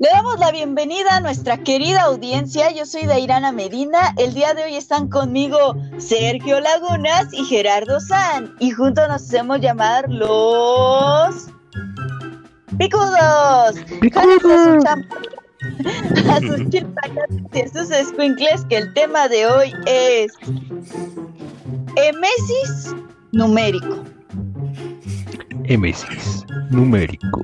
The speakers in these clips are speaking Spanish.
Le damos la bienvenida a nuestra querida audiencia. Yo soy Dairana Medina. El día de hoy están conmigo Sergio Lagunas y Gerardo San. Y juntos nos hacemos llamar los Picudos. Picudos. A sus y a sus escuincles que el tema de hoy es emesis numérico. Emesis numérico.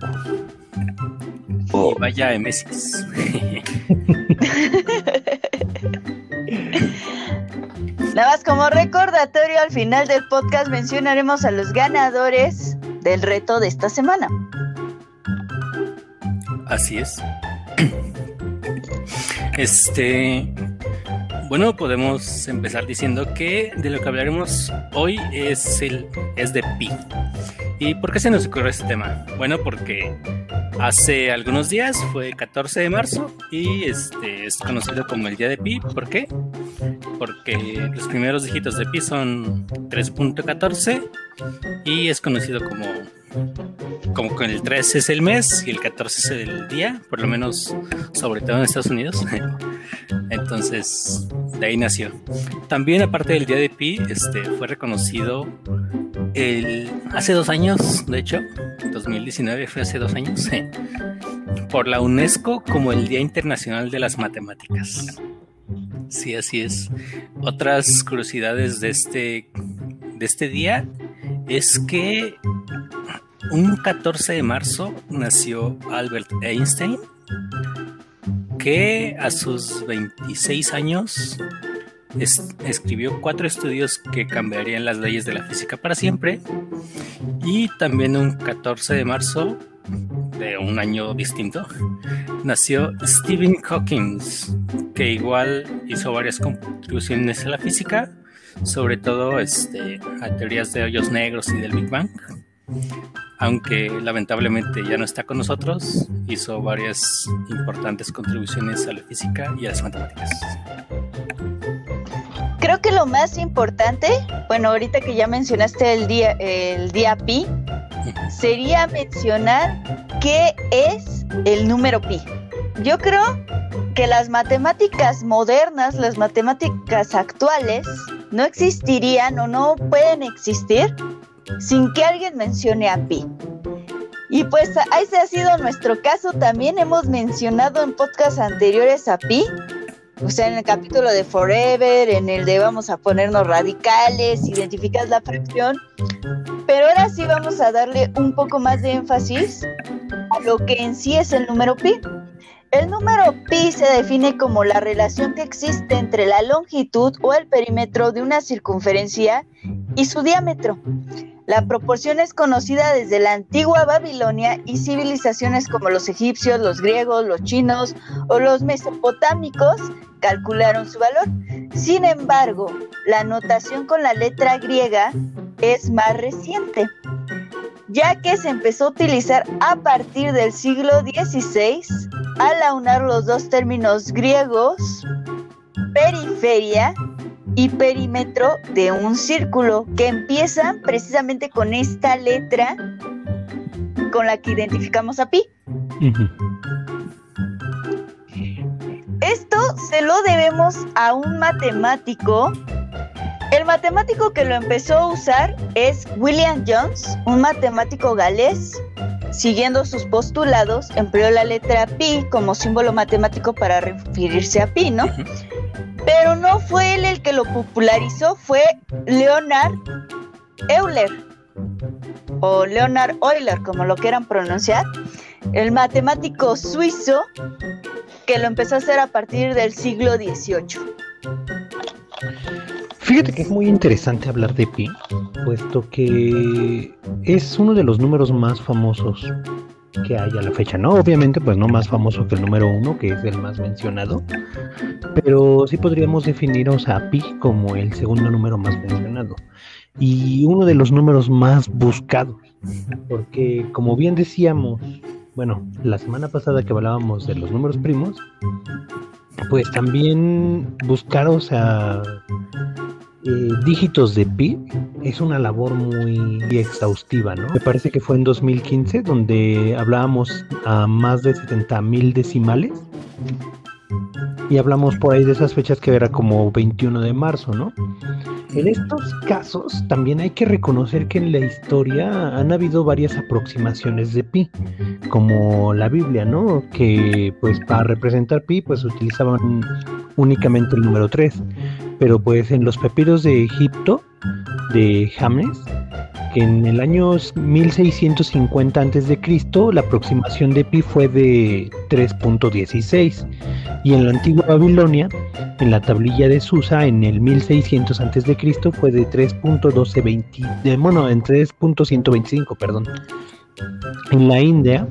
Y vaya Emesis. Nada más como recordatorio, al final del podcast mencionaremos a los ganadores del reto de esta semana. Así es. Este. Bueno, podemos empezar diciendo que de lo que hablaremos hoy es el es de pi. ¿Y por qué se nos ocurrió este tema? Bueno, porque hace algunos días fue 14 de marzo y este es conocido como el día de pi. ¿Por qué? Porque los primeros dígitos de pi son 3.14 y es conocido como como que el 3 es el mes y el 14 es el día, por lo menos sobre todo en Estados Unidos. Entonces, de ahí nació. También aparte del día de Pi, este fue reconocido el, hace dos años, de hecho, 2019 fue hace dos años, por la UNESCO como el Día Internacional de las Matemáticas. Sí, así es. Otras curiosidades de este, de este día es que un 14 de marzo nació Albert Einstein, que a sus 26 años escribió cuatro estudios que cambiarían las leyes de la física para siempre. Y también un 14 de marzo de un año distinto, nació Stephen Hawking, que igual hizo varias contribuciones a la física, sobre todo este, a teorías de hoyos negros y del Big Bang. Aunque lamentablemente ya no está con nosotros, hizo varias importantes contribuciones a la física y a las matemáticas. Creo que lo más importante, bueno, ahorita que ya mencionaste el día, el día pi, sería mencionar qué es el número pi. Yo creo que las matemáticas modernas, las matemáticas actuales, no existirían o no pueden existir sin que alguien mencione a pi. Y pues ese ha sido nuestro caso. También hemos mencionado en podcasts anteriores a pi o sea, en el capítulo de Forever, en el de vamos a ponernos radicales, identificas la fracción, pero ahora sí vamos a darle un poco más de énfasis a lo que en sí es el número pi. El número pi se define como la relación que existe entre la longitud o el perímetro de una circunferencia y su diámetro. La proporción es conocida desde la antigua Babilonia y civilizaciones como los egipcios, los griegos, los chinos o los mesopotámicos calcularon su valor. Sin embargo, la notación con la letra griega es más reciente, ya que se empezó a utilizar a partir del siglo XVI al aunar los dos términos griegos, periferia y perímetro de un círculo que empieza precisamente con esta letra con la que identificamos a pi. Esto se lo debemos a un matemático. El matemático que lo empezó a usar es William Jones, un matemático galés. Siguiendo sus postulados, empleó la letra pi como símbolo matemático para referirse a pi, ¿no? Pero no fue él el que lo popularizó, fue Leonard Euler o Leonard Euler, como lo quieran pronunciar, el matemático suizo que lo empezó a hacer a partir del siglo XVIII. Fíjate que es muy interesante hablar de pi, puesto que es uno de los números más famosos que hay a la fecha, ¿no? Obviamente, pues no más famoso que el número uno, que es el más mencionado, pero sí podríamos definirnos a pi como el segundo número más mencionado y uno de los números más buscados, porque como bien decíamos, bueno, la semana pasada que hablábamos de los números primos, pues también buscar, o sea, eh, dígitos de pi es una labor muy exhaustiva, ¿no? Me parece que fue en 2015 donde hablábamos a más de 70 mil decimales y hablamos por ahí de esas fechas que era como 21 de marzo, ¿no? En estos casos también hay que reconocer que en la historia han habido varias aproximaciones de pi, como la Biblia, ¿no? Que pues para representar pi pues utilizaban únicamente el número 3, pero pues en los papiros de Egipto, de James, en el año 1650 a.C. la aproximación de pi fue de 3.16 y en la antigua Babilonia, en la tablilla de Susa en el 1600 a.C. fue de 3.1220, bueno, en 3.125, perdón. En la India,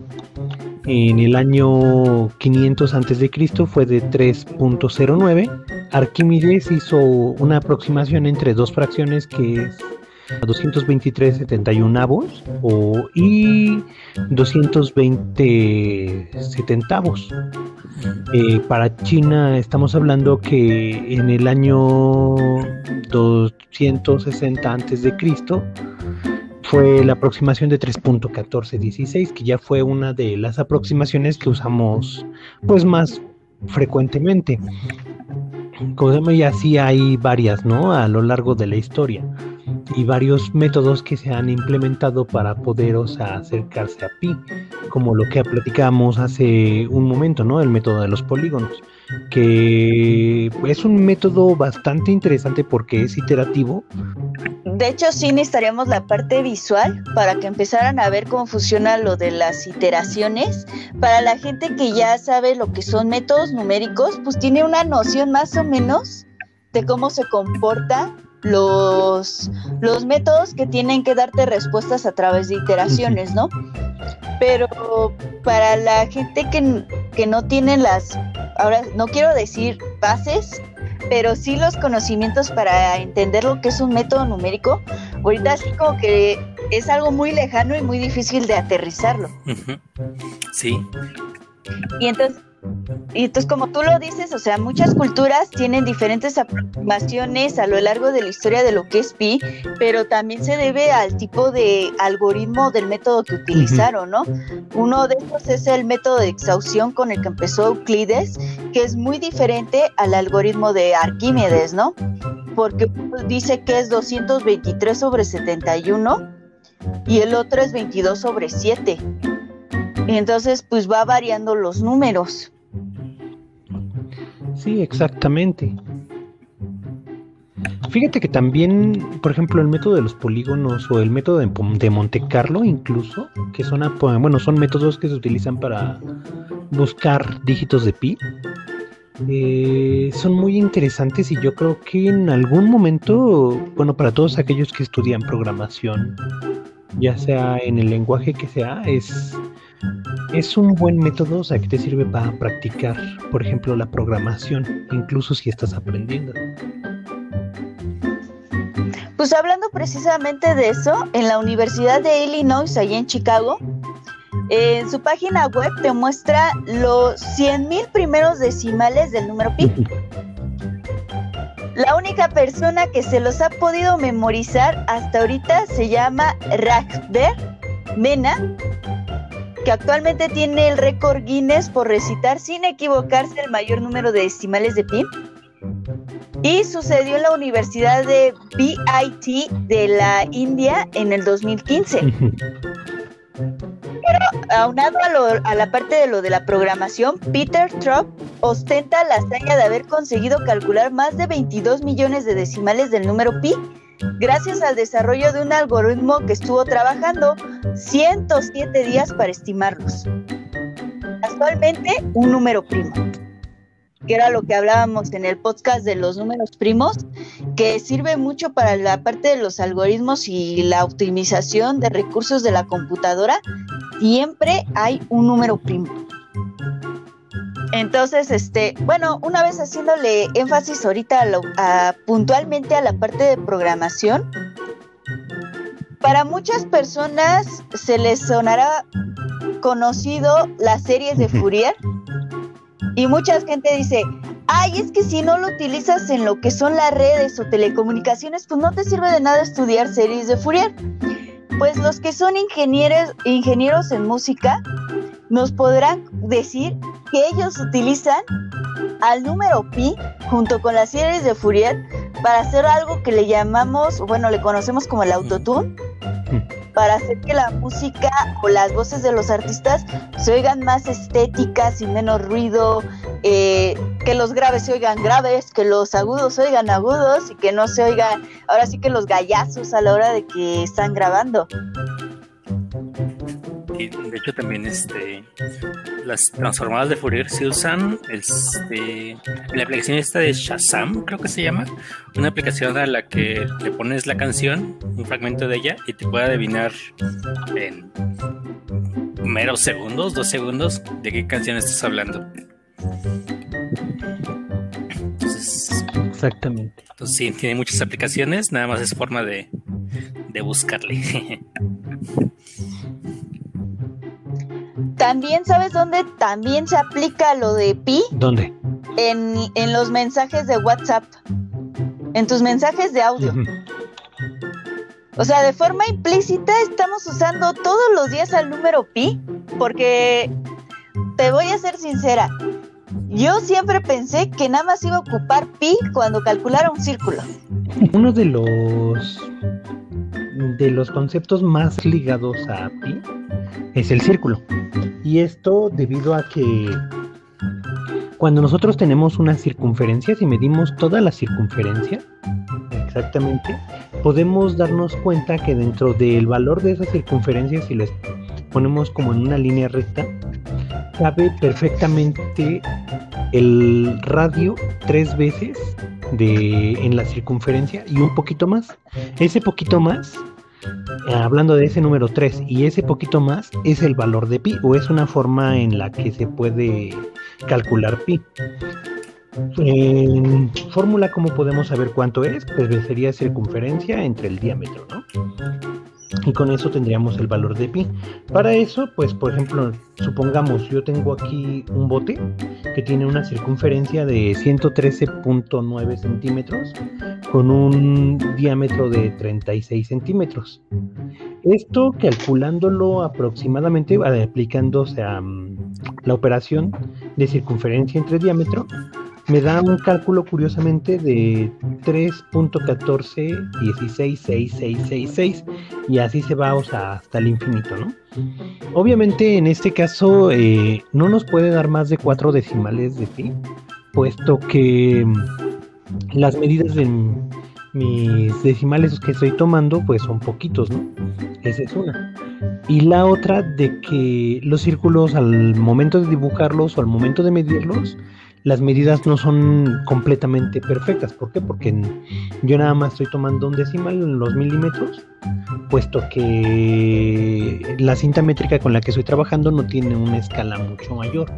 en el año 500 a.C. fue de 3.09. Arquímedes hizo una aproximación entre dos fracciones que es 223 avos o, y 220 centavos. Eh, para China estamos hablando que en el año 260 antes de Cristo fue la aproximación de 3.1416, que ya fue una de las aproximaciones que usamos pues más frecuentemente. Como y así hay varias, ¿no? A lo largo de la historia y varios métodos que se han implementado para poder acercarse a pi, como lo que platicamos hace un momento, ¿no? El método de los polígonos, que es un método bastante interesante porque es iterativo. De hecho, sí necesitaríamos la parte visual para que empezaran a ver cómo funciona lo de las iteraciones. Para la gente que ya sabe lo que son métodos numéricos, pues tiene una noción más o menos de cómo se comporta los, los métodos que tienen que darte respuestas a través de iteraciones, ¿no? Pero para la gente que, que no tiene las, ahora no quiero decir bases, pero sí los conocimientos para entender lo que es un método numérico, ahorita así como que es algo muy lejano y muy difícil de aterrizarlo. Sí. Y entonces y entonces, como tú lo dices, o sea, muchas culturas tienen diferentes aproximaciones a lo largo de la historia de lo que es pi, pero también se debe al tipo de algoritmo del método que utilizaron, ¿no? Uno de estos es el método de exhaustión con el que empezó Euclides, que es muy diferente al algoritmo de Arquímedes, ¿no? Porque dice que es 223 sobre 71 y el otro es 22 sobre 7. Y entonces, pues va variando los números. Sí, exactamente. Fíjate que también, por ejemplo, el método de los polígonos o el método de, Monte Carlo incluso, que son, bueno, son métodos que se utilizan para buscar dígitos de pi, eh, son muy interesantes y yo creo que en algún momento, bueno, para todos aquellos que estudian programación, ya sea en el lenguaje que sea, es es un buen método, o sea, que te sirve para practicar, por ejemplo, la programación, incluso si estás aprendiendo. Pues hablando precisamente de eso, en la Universidad de Illinois, allá en Chicago, en su página web te muestra los 100.000 primeros decimales del número pi. La única persona que se los ha podido memorizar hasta ahorita se llama Ragber Mena que actualmente tiene el récord Guinness por recitar sin equivocarse el mayor número de decimales de pi. Y sucedió en la Universidad de BIT de la India en el 2015. Pero aunado a, a, la parte de lo de la programación, Peter Trupp ostenta la hazaña de haber conseguido calcular más de 22 millones de decimales del número pi gracias al desarrollo de un algoritmo que estuvo trabajando 107 días para estimarlos. Actualmente, un número primo, que era lo que hablábamos en el podcast de los números primos, que sirve mucho para la parte de los algoritmos y la optimización de recursos de la computadora. Siempre hay un número primo. Entonces, este, bueno, una vez haciéndole énfasis ahorita puntualmente a la parte de programación, para muchas personas se les sonará conocido las series de Fourier y mucha gente dice, ay, es que si no lo utilizas en lo que son las redes o telecomunicaciones, pues no te sirve de nada estudiar series de Fourier. Pues los que son ingenieros, ingenieros en música nos podrán decir que ellos utilizan al número pi junto con las series de Fourier para hacer algo que le llamamos, bueno, le conocemos como el autotune, para hacer que la música o las voces de los artistas se oigan más estéticas y menos ruido, eh, que los graves se oigan graves, que los agudos se oigan agudos y que no se oigan, ahora sí que los gallazos a la hora de que están grabando de hecho también este las transformadas de Fourier se usan este la aplicación esta de Shazam creo que se llama una aplicación a la que le pones la canción un fragmento de ella y te puede adivinar en meros segundos dos segundos de qué canción estás hablando. Entonces exactamente. entonces sí tiene muchas aplicaciones nada más es forma de de buscarle También, ¿sabes dónde también se aplica lo de pi? ¿Dónde? En, en los mensajes de WhatsApp. En tus mensajes de audio. O sea, de forma implícita estamos usando todos los días el número pi, porque te voy a ser sincera, yo siempre pensé que nada más iba a ocupar pi cuando calculara un círculo. Uno de los de los conceptos más ligados a pi es el círculo. Y esto debido a que cuando nosotros tenemos una circunferencia, si medimos toda la circunferencia, exactamente, podemos darnos cuenta que dentro del valor de esa circunferencia, si les ponemos como en una línea recta, cabe perfectamente el radio tres veces de, en la circunferencia y un poquito más. Ese poquito más hablando de ese número 3 y ese poquito más es el valor de pi o es una forma en la que se puede calcular pi. Fórmula, ¿cómo podemos saber cuánto es? Pues sería circunferencia entre el diámetro, ¿no? Y con eso tendríamos el valor de pi. Para eso, pues por ejemplo, supongamos yo tengo aquí un bote que tiene una circunferencia de 113.9 centímetros con un diámetro de 36 centímetros. Esto calculándolo aproximadamente, aplicándose a mm, la operación de circunferencia entre diámetro, me da un cálculo curiosamente de 3.14166666 y así se va hasta el infinito, ¿no? Obviamente en este caso eh, no nos puede dar más de cuatro decimales de pi, puesto que mm, las medidas de mis decimales que estoy tomando pues son poquitos, ¿no? Esa es una. Y la otra de que los círculos al momento de dibujarlos o al momento de medirlos las medidas no son completamente perfectas. ¿Por qué? Porque yo nada más estoy tomando un decimal en los milímetros, puesto que la cinta métrica con la que estoy trabajando no tiene una escala mucho mayor.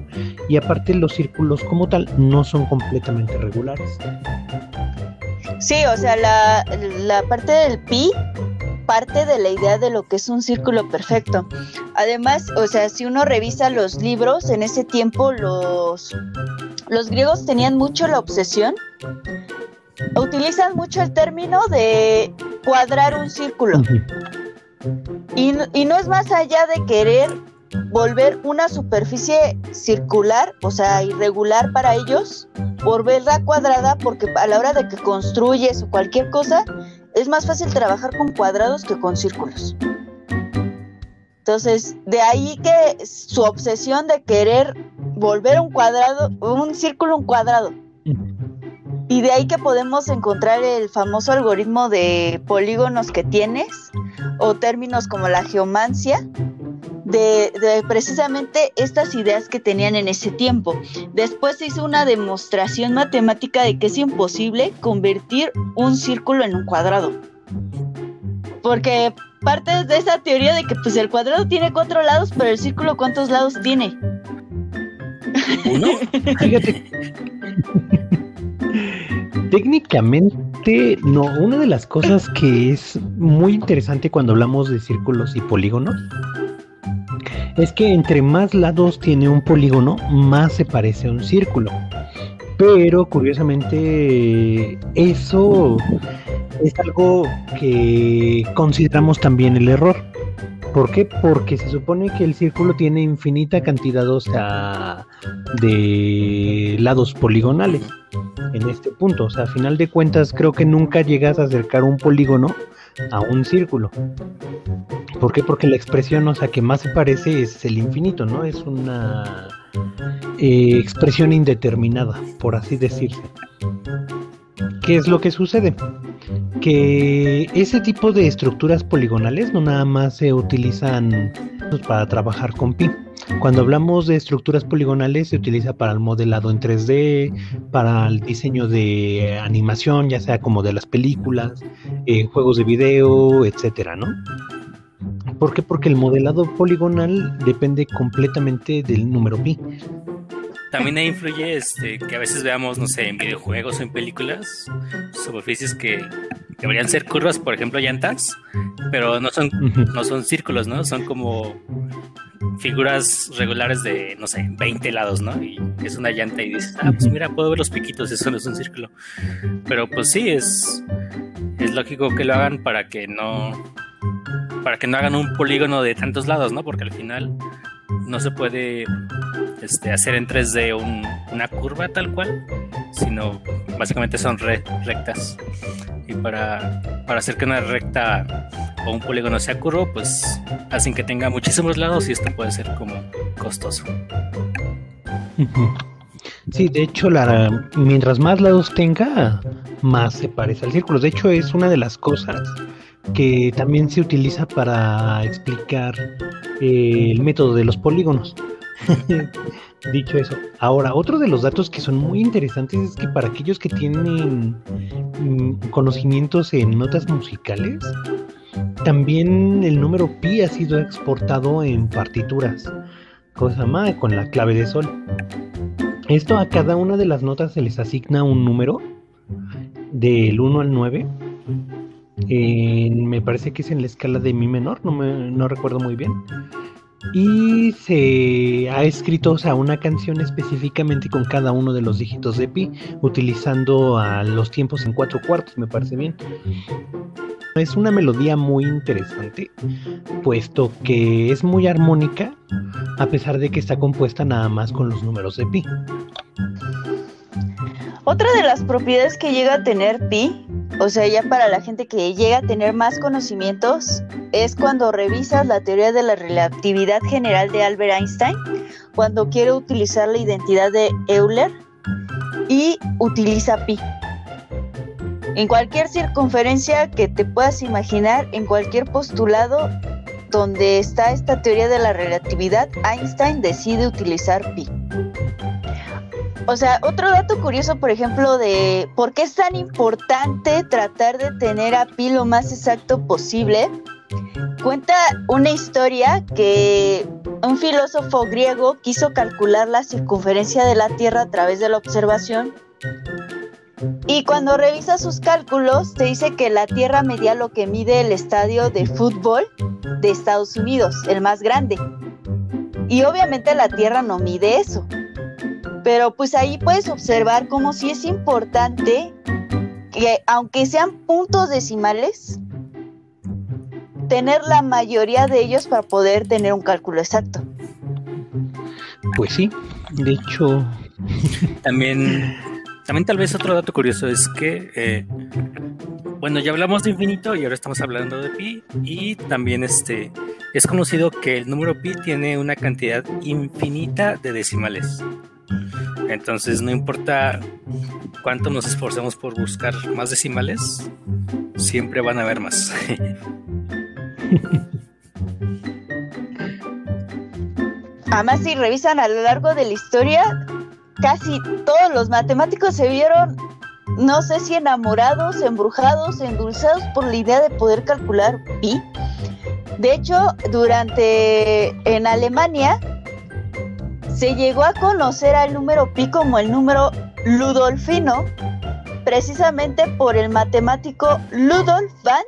Y aparte los círculos como tal no son completamente regulares. Sí, o sea, la, la parte del pi parte de la idea de lo que es un círculo perfecto. Además, o sea, si uno revisa los libros, en ese tiempo los, los griegos tenían mucho la obsesión, utilizan mucho el término de cuadrar un círculo. Y, y no es más allá de querer volver una superficie circular, o sea, irregular para ellos, volverla cuadrada, porque a la hora de que construyes o cualquier cosa, es más fácil trabajar con cuadrados que con círculos. Entonces, de ahí que su obsesión de querer volver un cuadrado, un círculo un cuadrado. Y de ahí que podemos encontrar el famoso algoritmo de polígonos que tienes, o términos como la geomancia, de, precisamente estas ideas que tenían en ese tiempo. Después se hizo una demostración matemática de que es imposible convertir un círculo en un cuadrado. Porque parte de esa teoría de que pues el cuadrado tiene cuatro lados, pero el círculo cuántos lados tiene. ¿Uno? Fíjate. Técnicamente, no. Una de las cosas que es muy interesante cuando hablamos de círculos y polígonos es que entre más lados tiene un polígono, más se parece a un círculo. Pero curiosamente eso es algo que consideramos también el error. ¿Por qué? Porque se supone que el círculo tiene infinita cantidad de lados poligonales en este punto. O sea, a final de cuentas creo que nunca llegas a acercar un polígono a un círculo. ¿Por qué? Porque la expresión, o sea, que más se parece es el infinito, ¿no? Es una eh, expresión indeterminada, por así decirse. ¿Qué es lo que sucede? Que ese tipo de estructuras poligonales no nada más se utilizan para trabajar con pi. Cuando hablamos de estructuras poligonales se utiliza para el modelado en 3D, para el diseño de animación, ya sea como de las películas, eh, juegos de video, etcétera, ¿no? ¿Por qué? Porque el modelado poligonal depende completamente del número pi. También ahí influye este, que a veces veamos, no sé, en videojuegos o en películas, superficies que deberían ser curvas, por ejemplo, llantas, pero no son, no son círculos, ¿no? Son como figuras regulares de, no sé, 20 lados, ¿no? Y es una llanta y dices, ah, pues mira, puedo ver los piquitos, eso no es un círculo. Pero pues sí, es, es lógico que lo hagan para que no, para que no hagan un polígono de tantos lados, ¿no? Porque al final no se puede este, hacer en 3D una curva tal cual, sino básicamente son rectas. Y para, para hacer que una recta o un polígono sea curvo, pues hacen que tenga muchísimos lados y esto puede ser como costoso. Sí, de hecho, la, mientras más lados tenga, más se parece al círculo. De hecho, es una de las cosas que también se utiliza para explicar eh, el método de los polígonos. Dicho eso, ahora otro de los datos que son muy interesantes es que para aquellos que tienen mm, conocimientos en notas musicales, también el número pi ha sido exportado en partituras, cosa más con la clave de sol. Esto a cada una de las notas se les asigna un número del 1 al 9 me parece que es en la escala de mi menor, no, me, no recuerdo muy bien. Y se ha escrito o sea, una canción específicamente con cada uno de los dígitos de pi, utilizando a los tiempos en cuatro cuartos, me parece bien. Es una melodía muy interesante, puesto que es muy armónica, a pesar de que está compuesta nada más con los números de pi. Otra de las propiedades que llega a tener pi o sea, ya para la gente que llega a tener más conocimientos, es cuando revisas la teoría de la relatividad general de Albert Einstein, cuando quiere utilizar la identidad de Euler y utiliza pi. En cualquier circunferencia que te puedas imaginar, en cualquier postulado donde está esta teoría de la relatividad, Einstein decide utilizar pi. O sea, otro dato curioso, por ejemplo, de por qué es tan importante tratar de tener a pi lo más exacto posible, cuenta una historia que un filósofo griego quiso calcular la circunferencia de la Tierra a través de la observación y cuando revisa sus cálculos, te dice que la Tierra medía lo que mide el estadio de fútbol de Estados Unidos, el más grande. Y obviamente la Tierra no mide eso. Pero pues ahí puedes observar cómo sí es importante que aunque sean puntos decimales, tener la mayoría de ellos para poder tener un cálculo exacto. Pues sí, de hecho. También, también tal vez otro dato curioso es que, eh, bueno, ya hablamos de infinito y ahora estamos hablando de pi y también este es conocido que el número pi tiene una cantidad infinita de decimales. Entonces, no importa cuánto nos esforcemos por buscar más decimales, siempre van a haber más. Además, si revisan a lo largo de la historia, casi todos los matemáticos se vieron, no sé si enamorados, embrujados, endulzados por la idea de poder calcular pi. De hecho, durante en Alemania se llegó a conocer al número pi como el número ludolfino, precisamente por el matemático Ludolf van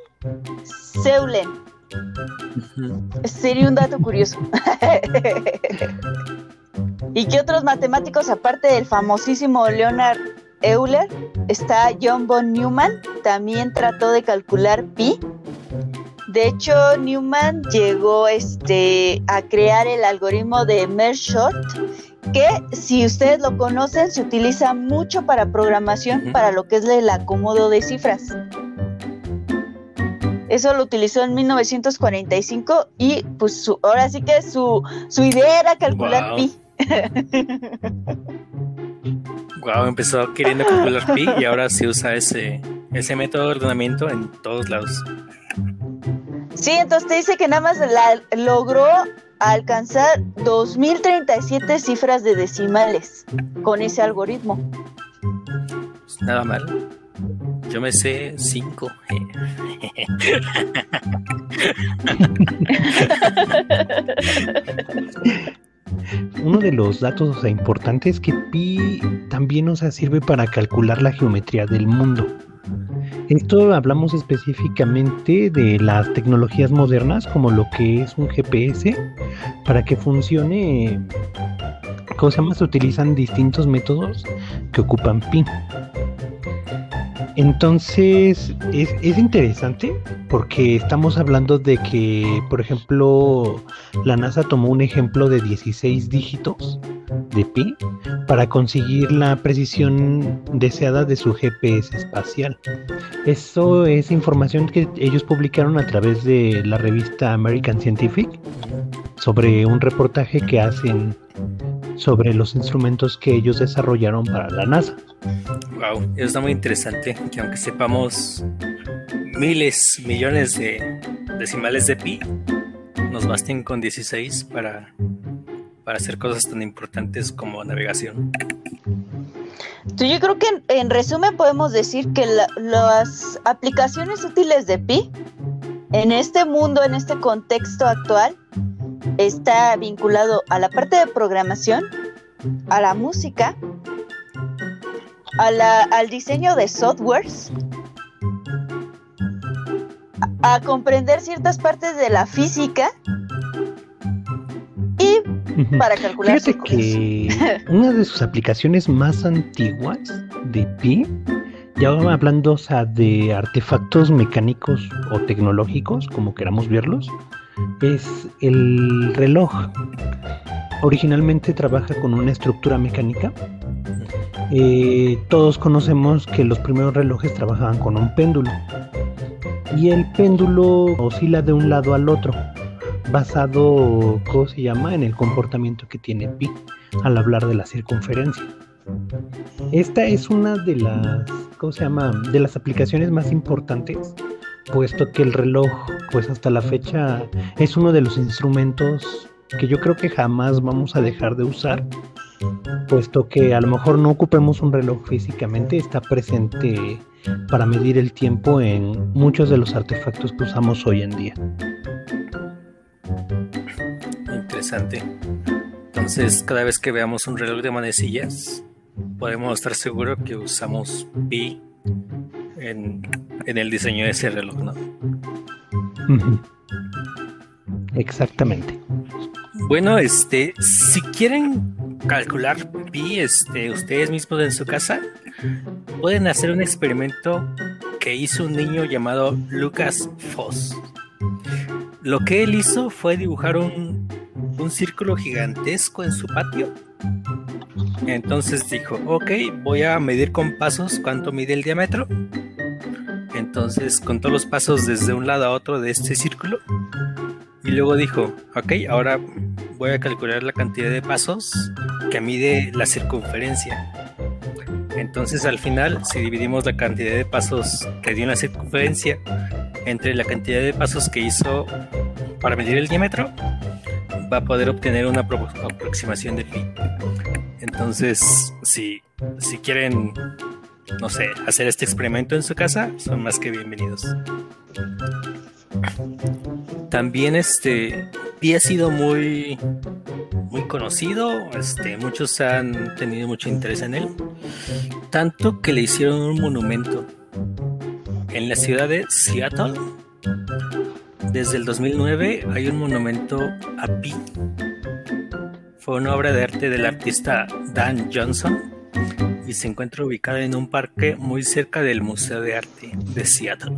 Seulen. Sería un dato curioso. ¿Y qué otros matemáticos, aparte del famosísimo Leonard Euler, está John von Neumann, también trató de calcular pi. De hecho, Newman llegó este, a crear el algoritmo de Merge que si ustedes lo conocen, se utiliza mucho para programación, para lo que es el acomodo de cifras. Eso lo utilizó en 1945 y pues ahora sí que su, su idea era calcular pi. Wow, empezó queriendo calcular pi y ahora se usa ese, ese método de ordenamiento en todos lados. Sí, entonces te dice que nada más la, logró alcanzar 2037 cifras de decimales con ese algoritmo. Pues nada mal. Yo me sé 5. Uno de los datos importantes es que pi también nos sirve para calcular la geometría del mundo. Esto hablamos específicamente de las tecnologías modernas como lo que es un GPS para que funcione. ¿Cómo se llama? Se utilizan distintos métodos que ocupan pi. Entonces es, interesante porque estamos hablando de que, por ejemplo, la NASA tomó un ejemplo de 16 dígitos de pi para conseguir la precisión deseada de su GPS espacial. Eso es información que ellos publicaron a través de la revista American Scientific sobre un reportaje que hacen sobre los instrumentos que ellos desarrollaron para la NASA. Wow, eso está muy interesante, que aunque sepamos miles, millones de decimales de pi, nos basten con 16 para, para hacer cosas tan importantes como navegación. Yo creo que en, resumen podemos decir que las aplicaciones útiles de pi en este mundo, en este contexto actual, está vinculado a la parte de programación, a la música, a la, al diseño de softwares, a, comprender ciertas partes de la física para calcular. Fíjate que una de sus aplicaciones más antiguas de Pi, ya hablando de artefactos mecánicos o tecnológicos, como queramos verlos, es el reloj. Originalmente trabaja con una estructura mecánica. Eh, todos conocemos que los primeros relojes trabajaban con un péndulo. Y el péndulo oscila de un lado al otro, basado, ¿cómo se llama?, en el comportamiento que tiene pi al hablar de la circunferencia. Esta es una de las, ¿cómo se llama?, de las aplicaciones más importantes puesto que el reloj, pues hasta la fecha, es uno de los instrumentos que yo creo que jamás vamos a dejar de usar, puesto que a lo mejor no ocupemos un reloj físicamente, está presente para medir el tiempo en muchos de los artefactos que usamos hoy en día. Interesante. Entonces, cada vez que veamos un reloj de manecillas, podemos estar seguros que usamos pi en, el diseño de ese reloj, ¿no? Exactamente. Bueno, este, si quieren calcular pi, este, ustedes mismos en su casa, pueden hacer un experimento que hizo un niño llamado Lucas Foss. Lo que él hizo fue dibujar un, un círculo gigantesco en su patio. Entonces dijo, ok, voy a medir con pasos cuánto mide el diámetro entonces contó los pasos desde un lado a otro de este círculo. Y luego dijo, ok, ahora voy a calcular la cantidad de pasos que mide la circunferencia. Entonces al final, si dividimos la cantidad de pasos que dio la circunferencia entre la cantidad de pasos que hizo para medir el diámetro, va a poder obtener una aproximación de pi. Entonces, si, si quieren no sé, hacer este experimento en su casa, son más que bienvenidos. También este Pi ha sido muy muy conocido, este, muchos han tenido mucho interés en él, tanto que le hicieron un monumento en la ciudad de Seattle. Desde el 2009 hay un monumento a Pi fue una obra de arte del artista Dan Johnson y se encuentra ubicada en un parque muy cerca del Museo de Arte de Seattle.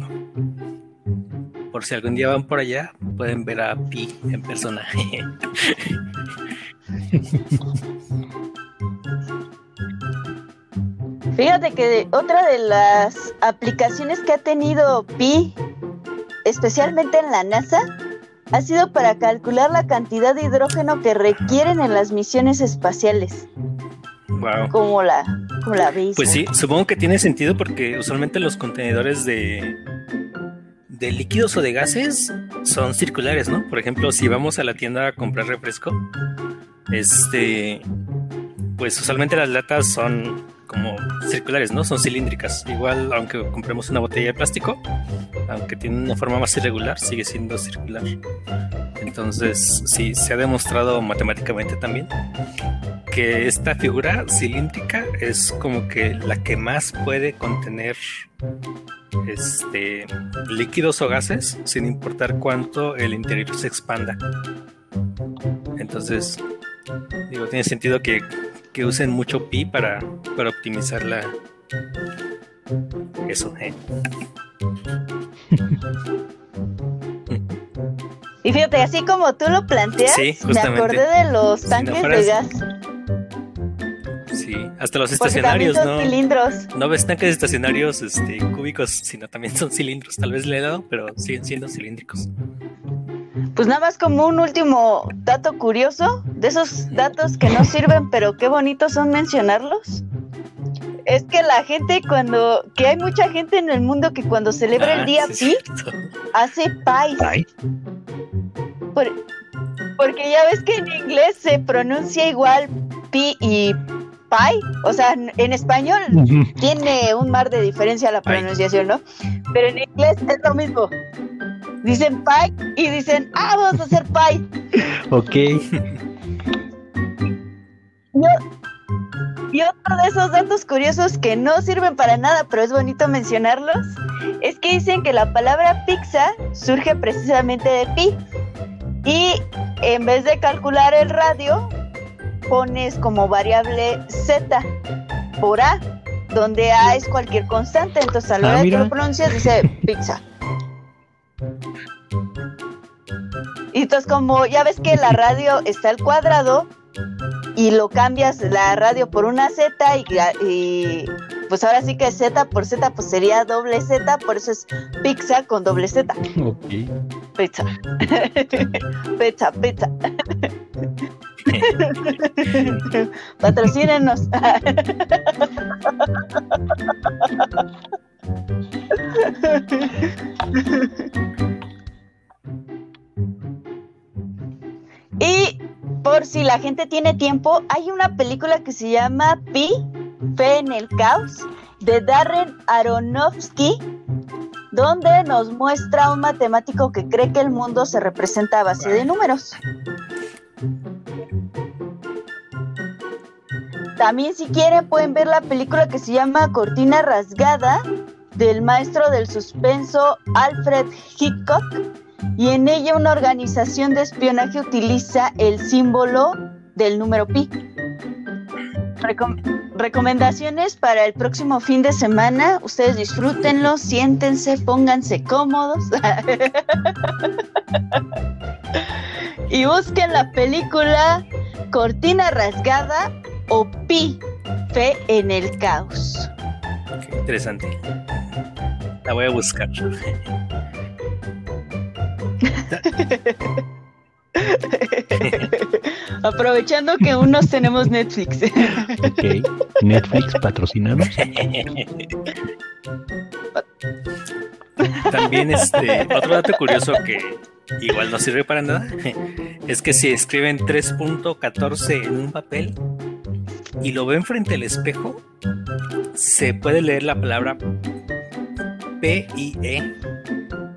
Por si algún día van por allá, pueden ver a Pi en persona. Fíjate que otra de las aplicaciones que ha tenido Pi, especialmente en la NASA, ha sido para calcular la cantidad de hidrógeno que requieren en las misiones espaciales. Wow. Como la, como la veis. Pues sí, supongo que tiene sentido porque usualmente los contenedores de, de líquidos o de gases son circulares, ¿no? Por ejemplo, si vamos a la tienda a comprar refresco, este, pues usualmente las latas son como circulares, ¿no? Son cilíndricas. Igual, aunque compremos una botella de plástico, aunque tiene una forma más irregular, sigue siendo circular. Entonces, sí, se ha demostrado matemáticamente también que esta figura cilíndrica es como que la que más puede contener este líquidos o gases sin importar cuánto el interior se expanda. Entonces, digo, tiene sentido que, que usen mucho pi para, para optimizar la eso, ¿eh? Y fíjate, así como tú lo planteas, Sí, me acordé de los Si no tanques de gas. Sí, hasta los Porque estacionarios, son ¿no? cilindros. No ves tanques estacionarios este, cúbicos, sino también son cilindros. Tal vez le he dado, pero siguen siendo cilíndricos. Pues nada más como un último dato curioso, de esos datos que no sirven, pero qué bonitos son mencionarlos. Es que la gente cuando, que hay mucha gente en el mundo que cuando celebra Ah, el día sí, pi, hace pies. Ay, Por- porque ya ves que en inglés se pronuncia igual pi y pie. O sea, en, español tiene un mar de diferencia la Pie. pronunciación, ¿no? Pero en inglés es lo mismo. Dicen pie y dicen, ah, vamos a hacer pie. ok. Y otro de esos datos curiosos que no sirven para nada, pero es bonito mencionarlos, es que dicen que la palabra pizza surge precisamente de pi. Y en vez de calcular el radio, pones como variable z por a, donde a es cualquier constante. Entonces a la Ah, hora que lo pronuncias dice pizza. Y entonces como ya ves que la radio está al cuadrado, y lo cambias la radio por una Z y, y, pues ahora sí que Z por Z pues sería doble Z, por eso es pizza con doble Z. Ok. Pizza. pizza, pizza. Patrocínenos. y por si la gente tiene tiempo, hay una película que se llama Pi, Fe en el Caos, de Darren Aronofsky, donde nos muestra un matemático que cree que el mundo se representa a base de números. También si quieren pueden ver la película que se llama Cortina Rasgada del maestro del suspenso Alfred Hitchcock y en ella una organización de espionaje utiliza el símbolo del número pi. Recom- recomendaciones para el próximo fin de semana. Ustedes disfrútenlo, siéntense, pónganse cómodos. y busquen la película Cortina Rasgada o Pi, Fe en el Caos. Interesante. La voy a buscar. Aprovechando que unos tenemos Netflix. Ok. Netflix, patrocinanos. También este otro dato curioso que igual no sirve para nada es que si escriben 3.14 en un papel y lo ven frente al espejo, se puede leer la palabra P I E,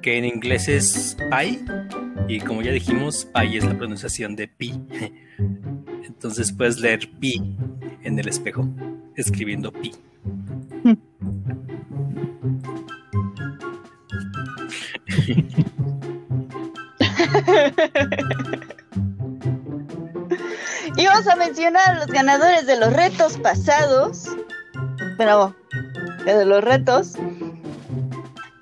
que en inglés es pi, y como ya dijimos, pi es la pronunciación de pi. Entonces puedes leer pi en el espejo, escribiendo pi. Vamos a mencionar a los ganadores de los retos pasados. Pero, de los retos.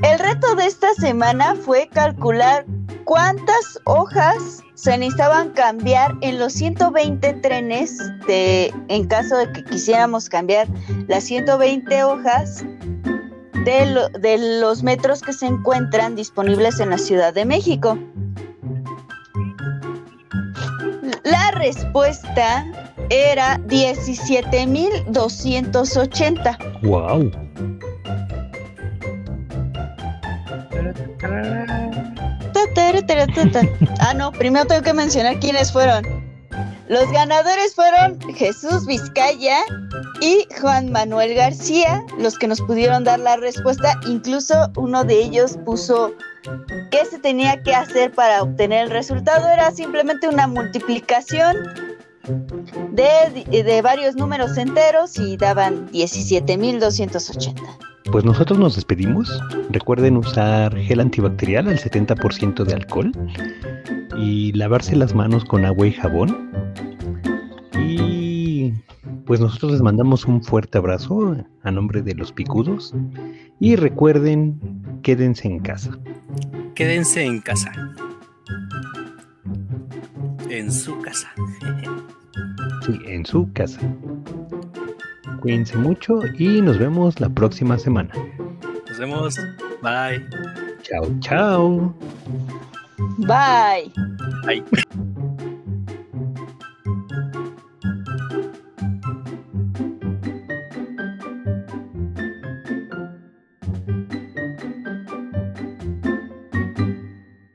El reto de esta semana fue calcular cuántas hojas se necesitaban cambiar en los 120 trenes de, en caso de que quisiéramos cambiar las 120 hojas de, los metros que se encuentran disponibles en la Ciudad de México. La respuesta era 17.280. ¡Wow! Ah, no, primero tengo que mencionar quiénes fueron. Los ganadores fueron Jesús Vizcaya y Juan Manuel García, los que nos pudieron dar la respuesta. Incluso uno de ellos puso qué se tenía que hacer para obtener el resultado. Era simplemente una multiplicación de, de varios números enteros y daban 17.280. Pues nosotros nos despedimos. Recuerden usar gel antibacterial al 70% de alcohol y lavarse las manos con agua y jabón. Y pues nosotros les mandamos un fuerte abrazo a nombre de los picudos. Y recuerden, quédense en casa. Quédense en casa. En su casa. Sí, en su casa. Cuídense mucho y nos vemos la próxima semana. Nos vemos. Bye. Chao, chao. Bye. Bye.